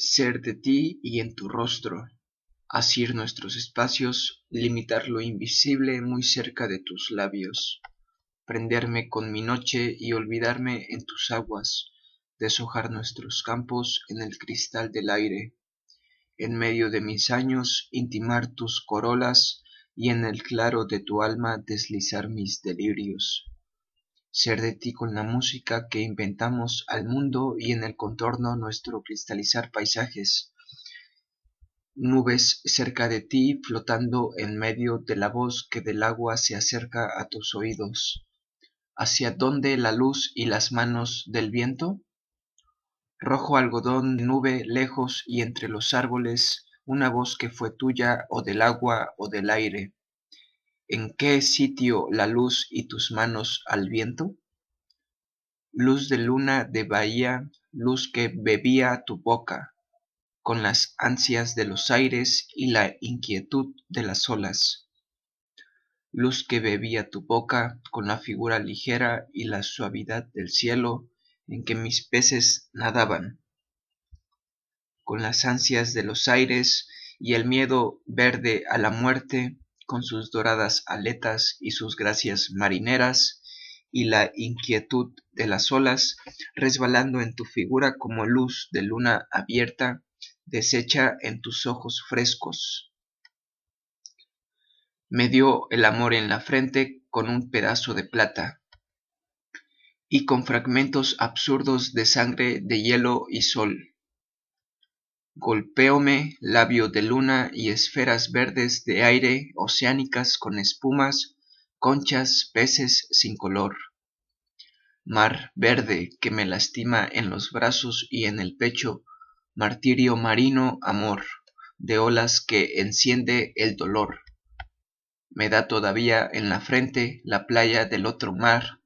ser de ti y en tu rostro, asir nuestros espacios, limitar lo invisible muy cerca de tus labios, prenderme con mi noche y olvidarme en tus aguas, deshojar nuestros campos en el cristal del aire, en medio de mis años intimar tus corolas y en el claro de tu alma deslizar mis delirios ser de ti con la música que inventamos al mundo y en el contorno nuestro cristalizar paisajes, nubes cerca de ti flotando en medio de la voz que del agua se acerca a tus oídos. ¿Hacia dónde la luz y las manos del viento? Rojo algodón, nube lejos y entre los árboles, una voz que fue tuya o del agua o del aire ¿En qué sitio la luz y tus manos al viento? Luz de luna de bahía, luz que bebía tu boca, con las ansias de los aires y la inquietud de las olas. Luz que bebía tu boca con la figura ligera y la suavidad del cielo en que mis peces nadaban. Con las ansias de los aires y el miedo verde a la muerte, con sus doradas aletas y sus gracias marineras, y la inquietud de las olas, resbalando en tu figura como luz de luna abierta, deshecha en tus ojos frescos. Me dio el amor en la frente con un pedazo de plata, y con fragmentos absurdos de sangre, de hielo y sol golpéome labio de luna y esferas verdes de aire oceánicas con espumas conchas peces sin color. Mar verde que me lastima en los brazos y en el pecho. Martirio marino amor de olas que enciende el dolor. Me da todavía en la frente la playa del otro mar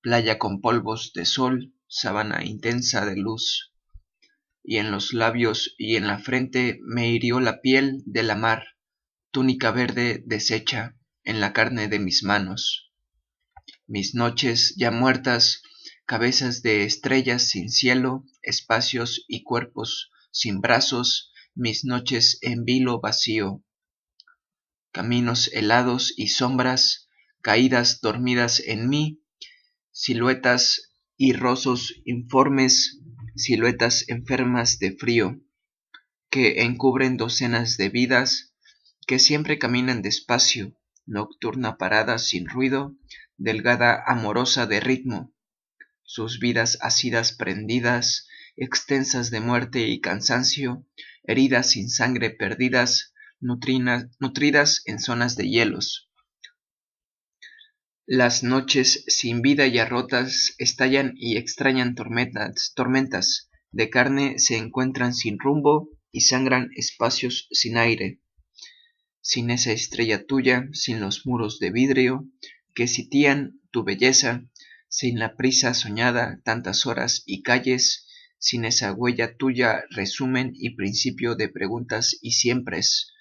playa con polvos de sol sabana intensa de luz y en los labios y en la frente me hirió la piel de la mar, túnica verde deshecha en la carne de mis manos. Mis noches ya muertas, cabezas de estrellas sin cielo, espacios y cuerpos sin brazos, mis noches en vilo vacío. Caminos helados y sombras, caídas dormidas en mí, siluetas y rosos informes siluetas enfermas de frío, que encubren docenas de vidas, que siempre caminan despacio, nocturna parada sin ruido, delgada amorosa de ritmo, sus vidas asidas prendidas, extensas de muerte y cansancio, heridas sin sangre perdidas, nutridas en zonas de hielos, las noches sin vida ya rotas estallan y extrañan tormentas, tormentas. De carne se encuentran sin rumbo y sangran espacios sin aire, sin esa estrella tuya, sin los muros de vidrio que sitían tu belleza, sin la prisa soñada tantas horas y calles, sin esa huella tuya resumen y principio de preguntas y siempres,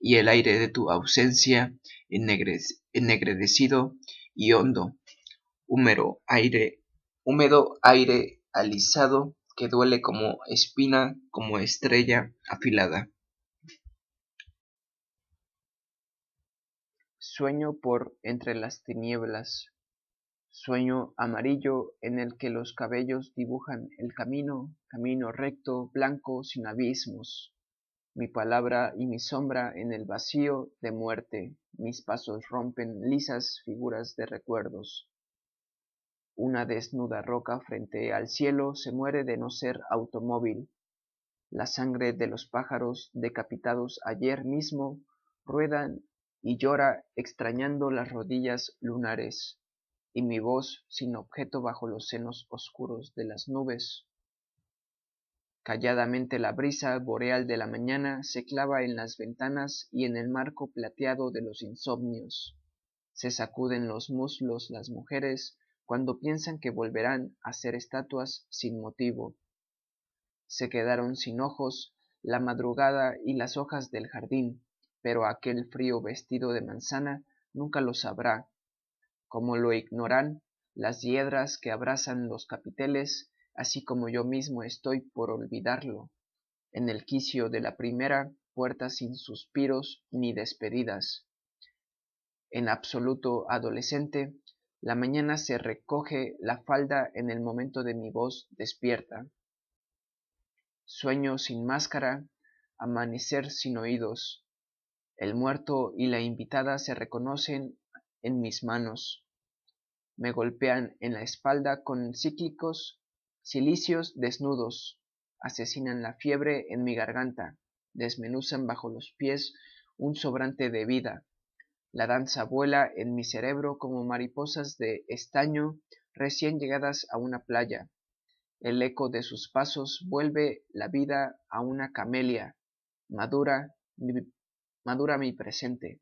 y el aire de tu ausencia ennegrecido y hondo, húmedo aire, húmedo aire alisado que duele como espina, como estrella afilada. Sueño por entre las tinieblas, sueño amarillo en el que los cabellos dibujan el camino, camino recto, blanco, sin abismos, mi palabra y mi sombra en el vacío de muerte, mis pasos rompen lisas figuras de recuerdos. Una desnuda roca frente al cielo se muere de no ser automóvil. La sangre de los pájaros decapitados ayer mismo ruedan y llora extrañando las rodillas lunares, y mi voz sin objeto bajo los senos oscuros de las nubes calladamente la brisa boreal de la mañana se clava en las ventanas y en el marco plateado de los insomnios. Se sacuden los muslos las mujeres cuando piensan que volverán a ser estatuas sin motivo. Se quedaron sin ojos la madrugada y las hojas del jardín pero aquel frío vestido de manzana nunca lo sabrá. Como lo ignoran las hiedras que abrazan los capiteles así como yo mismo estoy por olvidarlo en el quicio de la primera puerta sin suspiros ni despedidas. En absoluto adolescente, la mañana se recoge la falda en el momento de mi voz despierta. Sueño sin máscara, amanecer sin oídos. El muerto y la invitada se reconocen en mis manos. Me golpean en la espalda con cíclicos cilicios desnudos, asesinan la fiebre en mi garganta, desmenuzan bajo los pies un sobrante de vida, la danza vuela en mi cerebro como mariposas de estaño recién llegadas a una playa. El eco de sus pasos vuelve la vida a una camelia. Madura mi, madura mi presente.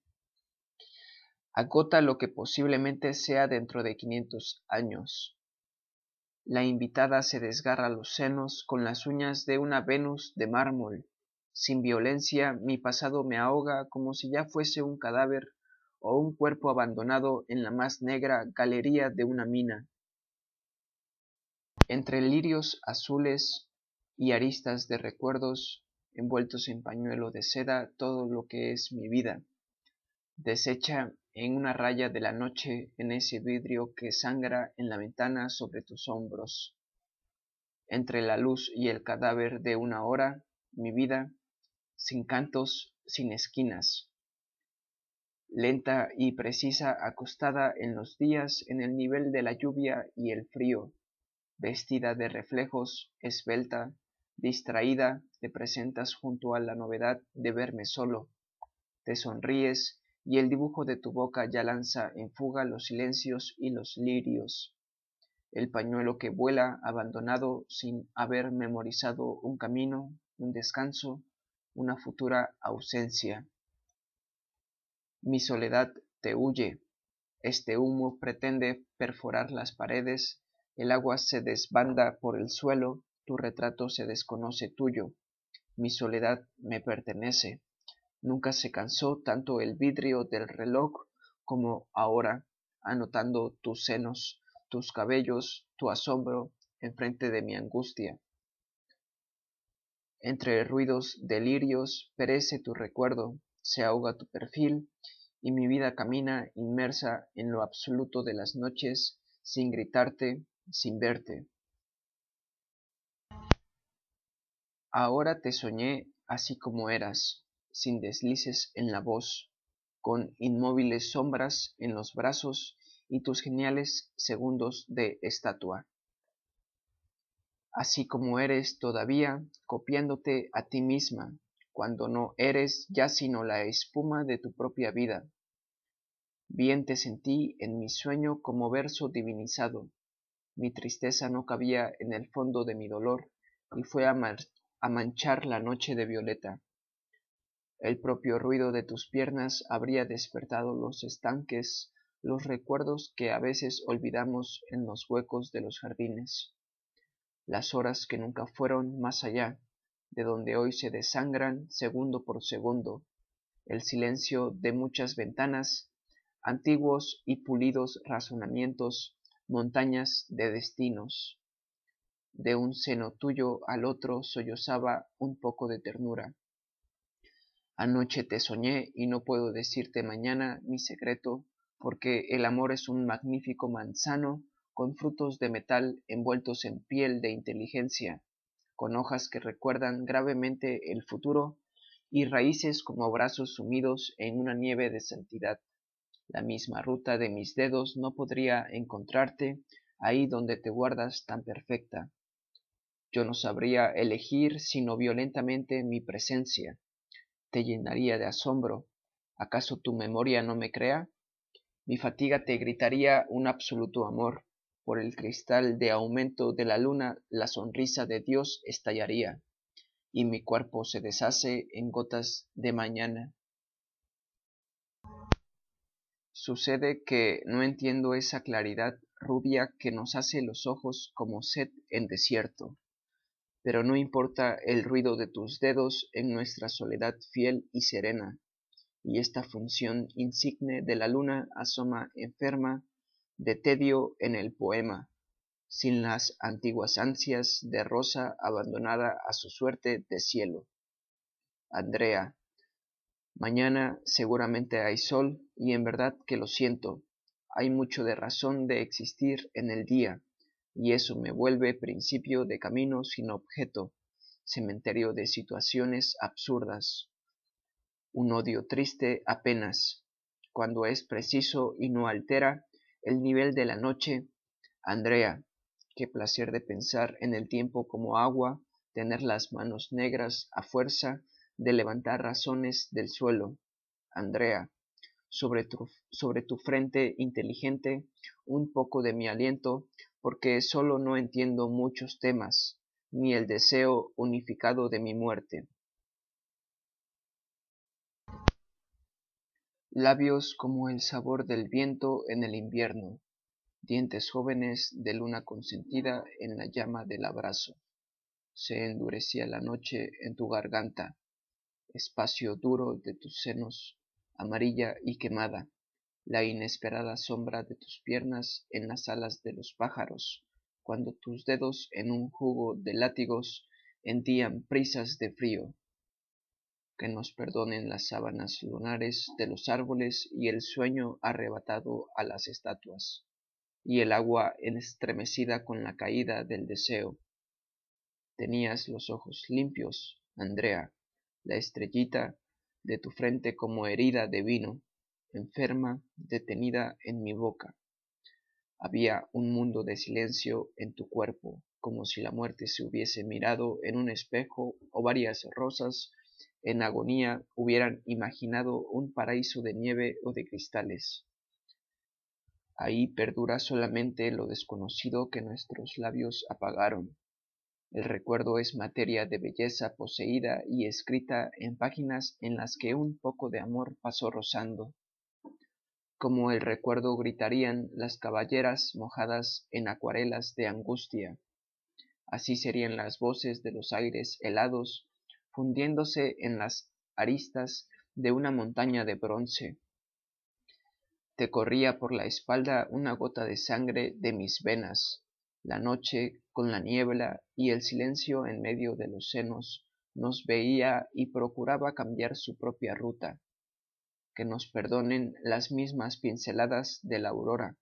Agota lo que posiblemente sea dentro de quinientos años. La invitada se desgarra los senos con las uñas de una Venus de mármol. Sin violencia mi pasado me ahoga como si ya fuese un cadáver o un cuerpo abandonado en la más negra galería de una mina. Entre lirios azules y aristas de recuerdos, envueltos en pañuelo de seda todo lo que es mi vida, deshecha en una raya de la noche en ese vidrio que sangra en la ventana sobre tus hombros. Entre la luz y el cadáver de una hora, mi vida, sin cantos, sin esquinas, lenta y precisa acostada en los días en el nivel de la lluvia y el frío, vestida de reflejos, esbelta, distraída, te presentas junto a la novedad de verme solo, te sonríes y el dibujo de tu boca ya lanza en fuga los silencios y los lirios. El pañuelo que vuela abandonado sin haber memorizado un camino, un descanso, una futura ausencia. Mi soledad te huye, este humo pretende perforar las paredes, el agua se desbanda por el suelo, tu retrato se desconoce tuyo, mi soledad me pertenece. Nunca se cansó tanto el vidrio del reloj como ahora, anotando tus senos, tus cabellos, tu asombro enfrente de mi angustia. Entre ruidos delirios perece tu recuerdo, se ahoga tu perfil y mi vida camina inmersa en lo absoluto de las noches sin gritarte, sin verte. Ahora te soñé así como eras, sin deslices en la voz, con inmóviles sombras en los brazos y tus geniales segundos de estatua. Así como eres todavía, copiándote a ti misma, cuando no eres ya sino la espuma de tu propia vida. Bien te sentí en mi sueño como verso divinizado. Mi tristeza no cabía en el fondo de mi dolor y fue a, a manchar la noche de violeta. El propio ruido de tus piernas habría despertado los estanques, los recuerdos que a veces olvidamos en los huecos de los jardines, las horas que nunca fueron más allá, de donde hoy se desangran segundo por segundo, el silencio de muchas ventanas, antiguos y pulidos razonamientos, montañas de destinos. De un seno tuyo al otro sollozaba un poco de ternura. Anoche te soñé y no puedo decirte mañana mi secreto, porque el amor es un magnífico manzano con frutos de metal envueltos en piel de inteligencia, con hojas que recuerdan gravemente el futuro y raíces como brazos sumidos en una nieve de santidad. La misma ruta de mis dedos no podría encontrarte ahí donde te guardas tan perfecta. Yo no sabría elegir sino violentamente mi presencia. Te llenaría de asombro. ¿Acaso tu memoria no me crea? Mi fatiga te gritaría un absoluto amor por el cristal de aumento de la luna la sonrisa de Dios estallaría, y mi cuerpo se deshace en gotas de mañana. Sucede que no entiendo esa claridad rubia que nos hace los ojos como sed en desierto, pero no importa el ruido de tus dedos en nuestra soledad fiel y serena, y esta función insigne de la luna asoma enferma de tedio en el poema. sin las antiguas ansias de rosa abandonada a su suerte de cielo. Andrea, mañana seguramente hay sol y en verdad que lo siento, hay mucho de razón de existir en el día, y eso me vuelve principio de camino sin objeto, cementerio de situaciones absurdas. Un odio triste apenas, cuando es preciso y no altera el nivel de la noche. Andrea, qué placer de pensar en el tiempo como agua, tener las manos negras a fuerza de levantar razones del suelo. Andrea, sobre tu, sobre tu frente inteligente un poco de mi aliento, porque solo no entiendo muchos temas, ni el deseo unificado de mi muerte. Labios como el sabor del viento en el invierno, dientes jóvenes de luna consentida en la llama del abrazo. Se endurecía la noche en tu garganta, espacio duro de tus senos, amarilla y quemada, la inesperada sombra de tus piernas en las alas de los pájaros, cuando tus dedos en un jugo de látigos hendían prisas de frío. Que nos perdonen las sábanas lunares de los árboles y el sueño arrebatado a las estatuas, y el agua estremecida con la caída del deseo. Tenías los ojos limpios, Andrea, la estrellita de tu frente como herida de vino, enferma, detenida en mi boca. Había un mundo de silencio en tu cuerpo, como si la muerte se hubiese mirado en un espejo o varias rosas en agonía hubieran imaginado un paraíso de nieve o de cristales. Ahí perdura solamente lo desconocido que nuestros labios apagaron. El recuerdo es materia de belleza poseída y escrita en páginas en las que un poco de amor pasó rozando como el recuerdo gritarían las caballeras mojadas en acuarelas de angustia. Así serían las voces de los aires helados fundiéndose en las aristas de una montaña de bronce. Te corría por la espalda una gota de sangre de mis venas. La noche, con la niebla y el silencio en medio de los senos, nos veía y procuraba cambiar su propia ruta que nos perdonen las mismas pinceladas de la aurora,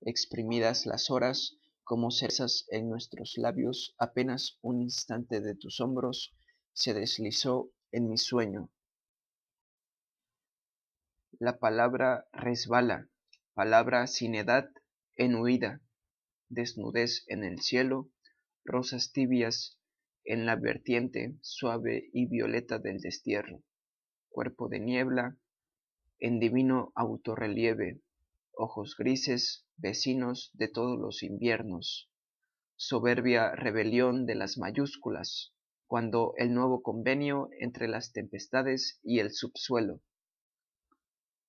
exprimidas las horas como cerezas en nuestros labios, apenas un instante de tus hombros se deslizó en mi sueño. La palabra resbala, palabra sin edad en huida, desnudez en el cielo, rosas tibias en la vertiente suave y violeta del destierro, cuerpo de niebla, en divino autorrelieve, ojos grises, vecinos de todos los inviernos, soberbia rebelión de las mayúsculas, cuando el nuevo convenio entre las tempestades y el subsuelo,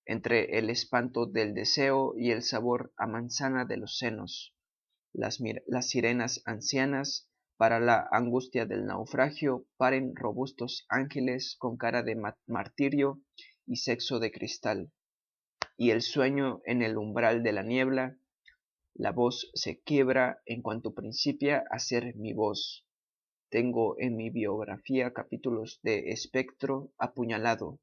entre el espanto del deseo y el sabor a manzana de los senos, las, las sirenas ancianas para la angustia del naufragio paren robustos ángeles con cara de martirio y sexo de cristal, y el sueño en el umbral de la niebla, la voz se quiebra en cuanto principia a ser mi voz. Tengo en mi biografía capítulos de espectro apuñalado,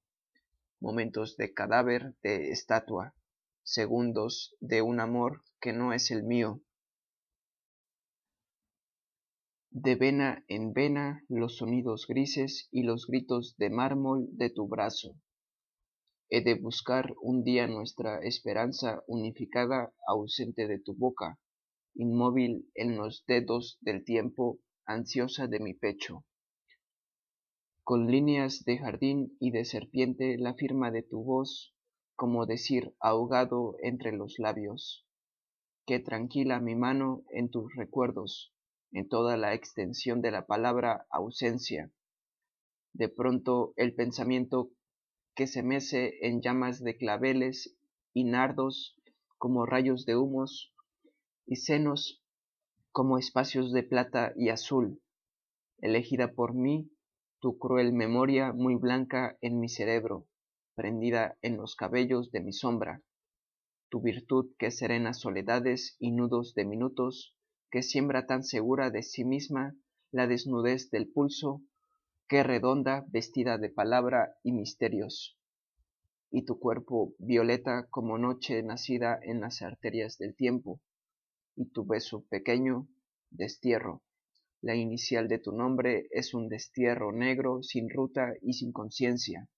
momentos de cadáver de estatua, segundos de un amor que no es el mío. De vena en vena los sonidos grises y los gritos de mármol de tu brazo he de buscar un día nuestra esperanza unificada ausente de tu boca, inmóvil en los dedos del tiempo, ansiosa de mi pecho. Con líneas de jardín y de serpiente la firma de tu voz, como decir ahogado entre los labios. Qué tranquila mi mano en tus recuerdos, en toda la extensión de la palabra ausencia. De pronto el pensamiento que se mece en llamas de claveles y nardos como rayos de humos y senos como espacios de plata y azul, elegida por mí, tu cruel memoria muy blanca en mi cerebro, prendida en los cabellos de mi sombra, tu virtud que serena soledades y nudos de minutos que siembra tan segura de sí misma la desnudez del pulso, que redonda vestida de palabra y misterios. Y tu cuerpo violeta como noche nacida en las arterias del tiempo, y tu beso pequeño, destierro. La inicial de tu nombre es un destierro negro sin ruta y sin conciencia.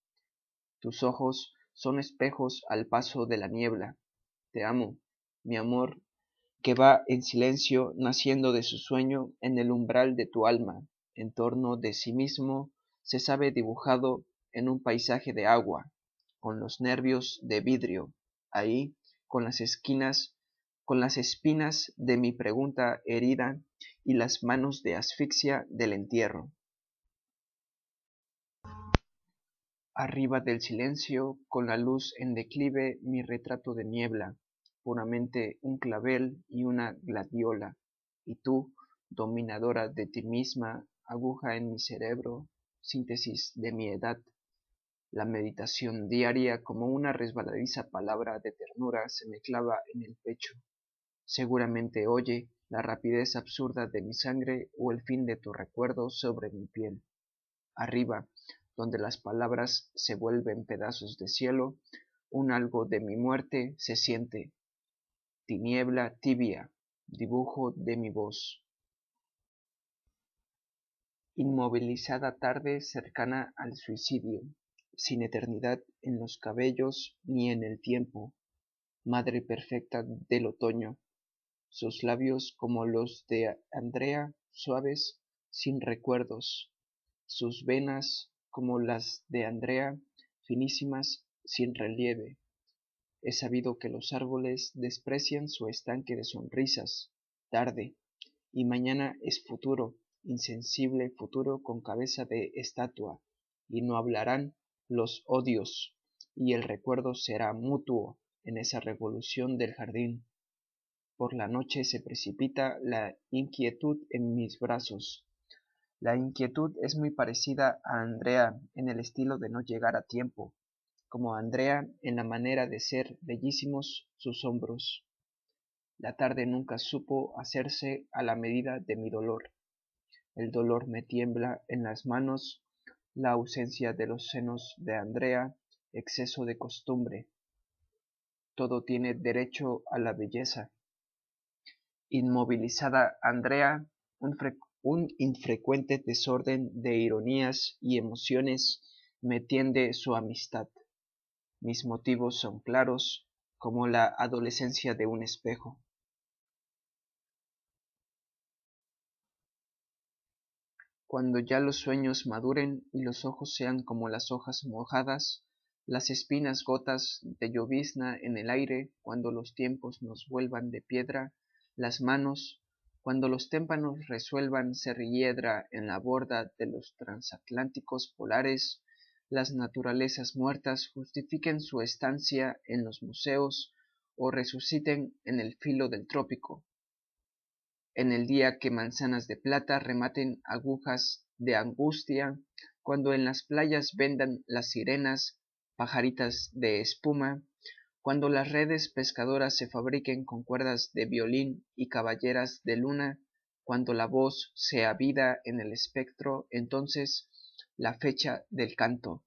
Tus ojos son espejos al paso de la niebla. Te amo, mi amor, que va en silencio naciendo de su sueño en el umbral de tu alma, en torno de sí mismo, se sabe dibujado en un paisaje de agua, con los nervios de vidrio, ahí, con las esquinas, con las espinas de mi pregunta herida y las manos de asfixia del entierro. Arriba del silencio, con la luz en declive, mi retrato de niebla, puramente un clavel y una gladiola, y tú, dominadora de ti misma, aguja en mi cerebro, síntesis de mi edad, la meditación diaria como una resbaladiza palabra de ternura se me clava en el pecho. Seguramente oye la rapidez absurda de mi sangre o el fin de tu recuerdo sobre mi piel. Arriba, donde las palabras se vuelven pedazos de cielo, un algo de mi muerte se siente, tiniebla tibia, dibujo de mi voz. Inmovilizada tarde cercana al suicidio, sin eternidad en los cabellos ni en el tiempo, madre perfecta del otoño, sus labios como los de Andrea, suaves, sin recuerdos, sus venas como las de Andrea, finísimas, sin relieve, He sabido que los árboles desprecian su estanque de sonrisas, tarde, y mañana es futuro, insensible futuro con cabeza de estatua, y no hablarán los odios, y el recuerdo será mutuo en esa revolución del jardín. Por la noche se precipita la inquietud en mis brazos. La inquietud es muy parecida a Andrea en el estilo de no llegar a tiempo, como Andrea en la manera de ser bellísimos sus hombros. La tarde nunca supo hacerse a la medida de mi dolor. El dolor me tiembla en las manos, la ausencia de los senos de Andrea, exceso de costumbre. Todo tiene derecho a la belleza. Inmovilizada Andrea, un, infrecuente desorden de ironías y emociones me tiende su amistad. Mis motivos son claros como la adolescencia de un espejo. Cuando ya los sueños maduren y los ojos sean como las hojas mojadas, las espinas gotas de llovizna en el aire, cuando los tiempos nos vuelvan de piedra, las manos, cuando los témpanos resuelvan ser hiedra en la borda de los transatlánticos polares, las naturalezas muertas justifiquen su estancia en los museos o resuciten en el filo del trópico. En el día que manzanas de plata rematen agujas de angustia, cuando en las playas vendan las sirenas pajaritas de espuma, cuando las redes pescadoras se fabriquen con cuerdas de violín y caballeras de luna, cuando la voz sea vida en el espectro, entonces la fecha del canto.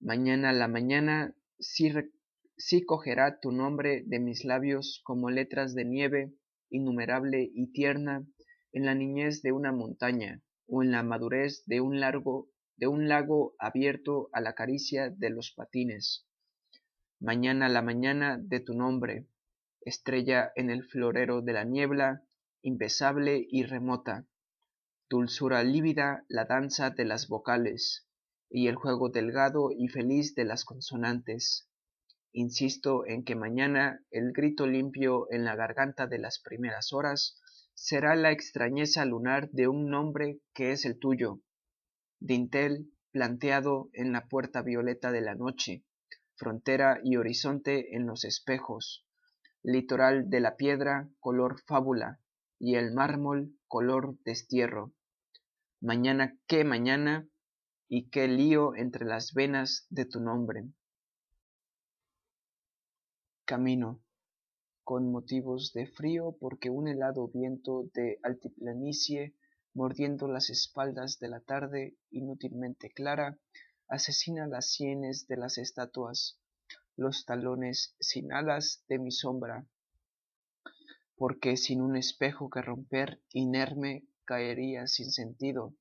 Mañana la mañana sí, cogerá tu nombre de mis labios como letras de nieve innumerable y tierna en la niñez de una montaña o en la madurez de un largo de un lago abierto a la caricia de los patines. Mañana la mañana de tu nombre, estrella en el florero de la niebla, impesable y remota, dulzura lívida la danza de las vocales, y el juego delgado y feliz de las consonantes. Insisto en que mañana el grito limpio en la garganta de las primeras horas será la extrañeza lunar de un nombre que es el tuyo, dintel planteado en la puerta violeta de la noche, frontera y horizonte en los espejos, litoral de la piedra color fábula y el mármol color destierro. Mañana qué mañana y qué lío entre las venas de tu nombre. Camino, con motivos de frío porque un helado viento de altiplanicie mordiendo las espaldas de la tarde inútilmente clara asesina las sienes de las estatuas los talones sin alas de mi sombra porque sin un espejo que romper inerme caería sin sentido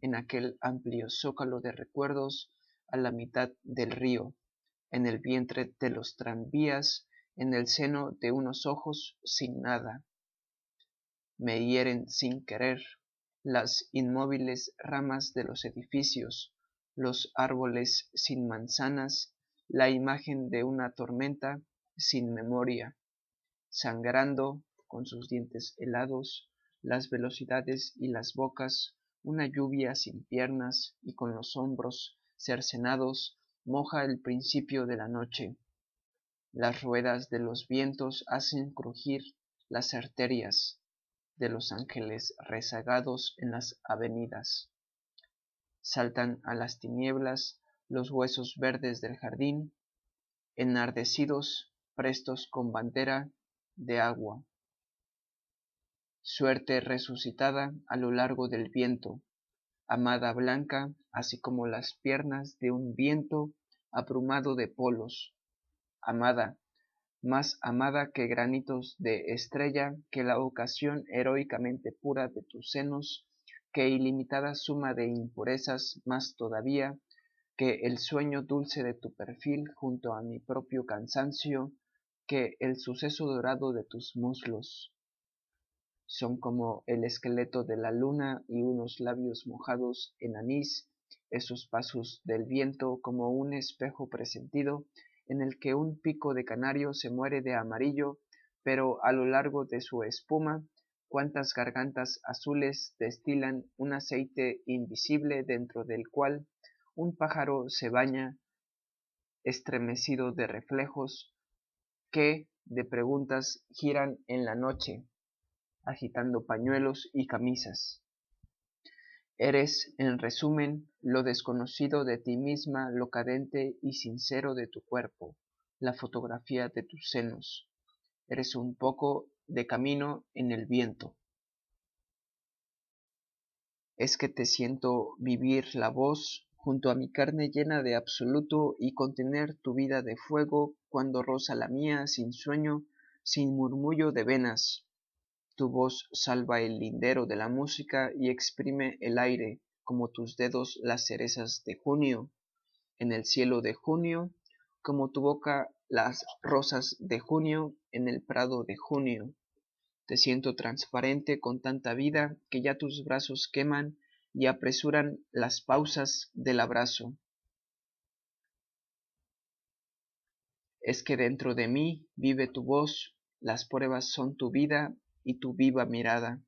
en aquel amplio zócalo de recuerdos a la mitad del río en el vientre de los tranvías en el seno de unos ojos sin nada. Me hieren sin querer las inmóviles ramas de los edificios los árboles sin manzanas la imagen de una tormenta sin memoria sangrando con sus dientes helados las velocidades y las bocas una lluvia sin piernas y con los hombros cercenados moja el principio de la noche las ruedas de los vientos hacen crujir las arterias de los ángeles rezagados en las avenidas. Saltan a las tinieblas los huesos verdes del jardín enardecidos prestos con bandera de agua. Suerte resucitada a lo largo del viento amada blanca así como las piernas de un viento abrumado de polos amada más amada que granitos de estrella que la ocasión heroicamente pura de tus senos que ilimitada suma de impurezas más todavía que el sueño dulce de tu perfil junto a mi propio cansancio que el suceso dorado de tus muslos son como el esqueleto de la luna y unos labios mojados en anís, esos pasos del viento como un espejo presentido en el que un pico de canario se muere de amarillo, pero a lo largo de su espuma cuántas gargantas azules destilan un aceite invisible dentro del cual un pájaro se baña estremecido de reflejos que de preguntas giran en la noche agitando pañuelos y camisas. Eres, en resumen, lo desconocido de ti misma, lo cadente y sincero de tu cuerpo, la fotografía de tus senos. Eres un poco de camino en el viento. Es que te siento vivir la voz junto a mi carne llena de absoluto y contener tu vida de fuego cuando roza la mía sin sueño, sin murmullo de venas, tu voz salva el lindero de la música y exprime el aire como tus dedos las cerezas de junio. En el cielo de junio como tu boca las rosas de junio en el prado de junio. Te siento transparente con tanta vida que ya tus brazos queman y apresuran las pausas del abrazo. Es que dentro de mí vive tu voz las pruebas son tu vida y tu viva mirada.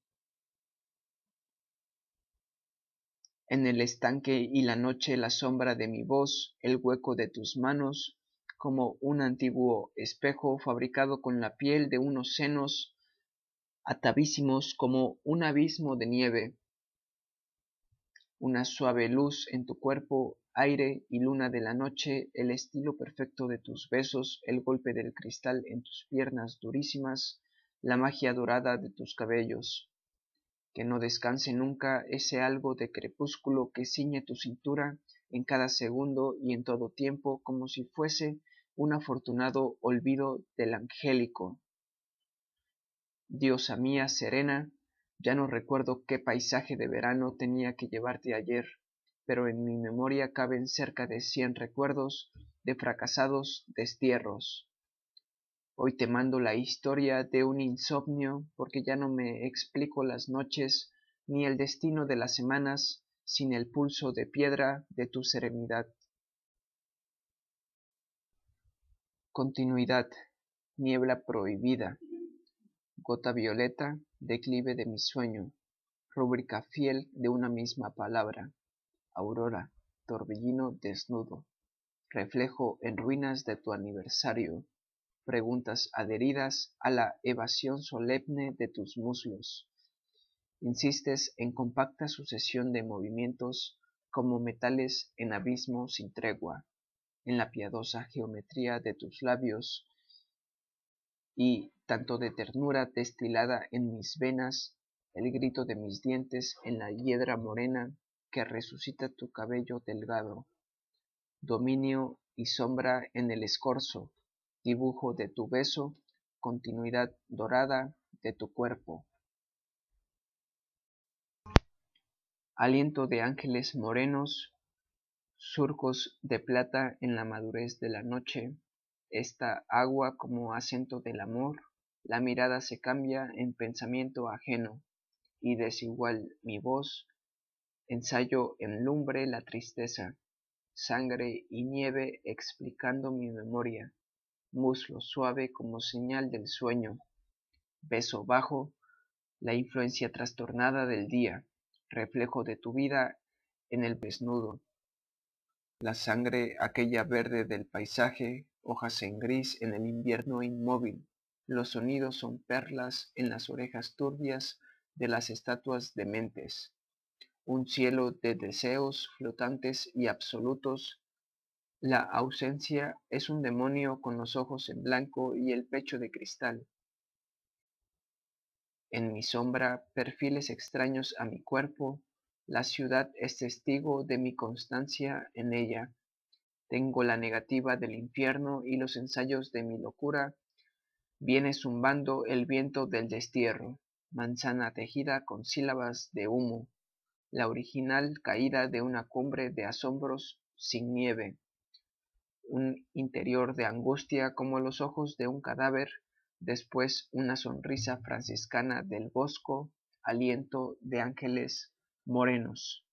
En el estanque y la noche la sombra de mi voz, el hueco de tus manos, como un antiguo espejo fabricado con la piel de unos senos atavísimos como un abismo de nieve. Una suave luz en tu cuerpo, aire y luna de la noche, el estilo perfecto de tus besos, el golpe del cristal en tus piernas durísimas, la magia dorada de tus cabellos, que no descanse nunca ese algo de crepúsculo que ciñe tu cintura en cada segundo y en todo tiempo como si fuese un afortunado olvido del angélico. Diosa mía serena, ya no recuerdo qué paisaje de verano tenía que llevarte ayer, pero en mi memoria caben cerca de cien recuerdos de fracasados destierros. Hoy te mando la historia de un insomnio porque ya no me explico las noches ni el destino de las semanas sin el pulso de piedra de tu serenidad. Continuidad, niebla prohibida, gota violeta, declive de mi sueño, rúbrica fiel de una misma palabra, aurora, torbellino desnudo, reflejo en ruinas de tu aniversario, preguntas adheridas a la evasión solemne de tus muslos. Insistes en compacta sucesión de movimientos como metales en abismo sin tregua, en la piadosa geometría de tus labios y tanto de ternura destilada en mis venas, el grito de mis dientes en la hiedra morena que resucita tu cabello delgado, dominio y sombra en el escorzo, dibujo de tu beso, continuidad dorada de tu cuerpo. Aliento de ángeles morenos, surcos de plata en la madurez de la noche, esta agua como acento del amor, la mirada se cambia en pensamiento ajeno, y desigual mi voz, ensayo en lumbre la tristeza, sangre y nieve explicando mi memoria, muslo suave como señal del sueño, beso bajo, la influencia trastornada del día, reflejo de tu vida en el desnudo, la sangre aquella verde del paisaje, hojas en gris en el invierno inmóvil, los sonidos son perlas en las orejas turbias de las estatuas dementes, un cielo de deseos flotantes y absolutos. La ausencia es un demonio con los ojos en blanco y el pecho de cristal. En mi sombra, perfiles extraños a mi cuerpo, la ciudad es testigo de mi constancia en ella. Tengo la negativa del infierno y los ensayos de mi locura. Viene zumbando el viento del destierro, manzana tejida con sílabas de humo la original caída de una cumbre de asombros sin nieve, un interior de angustia como los ojos de un cadáver, después una sonrisa franciscana del bosco, aliento de ángeles morenos.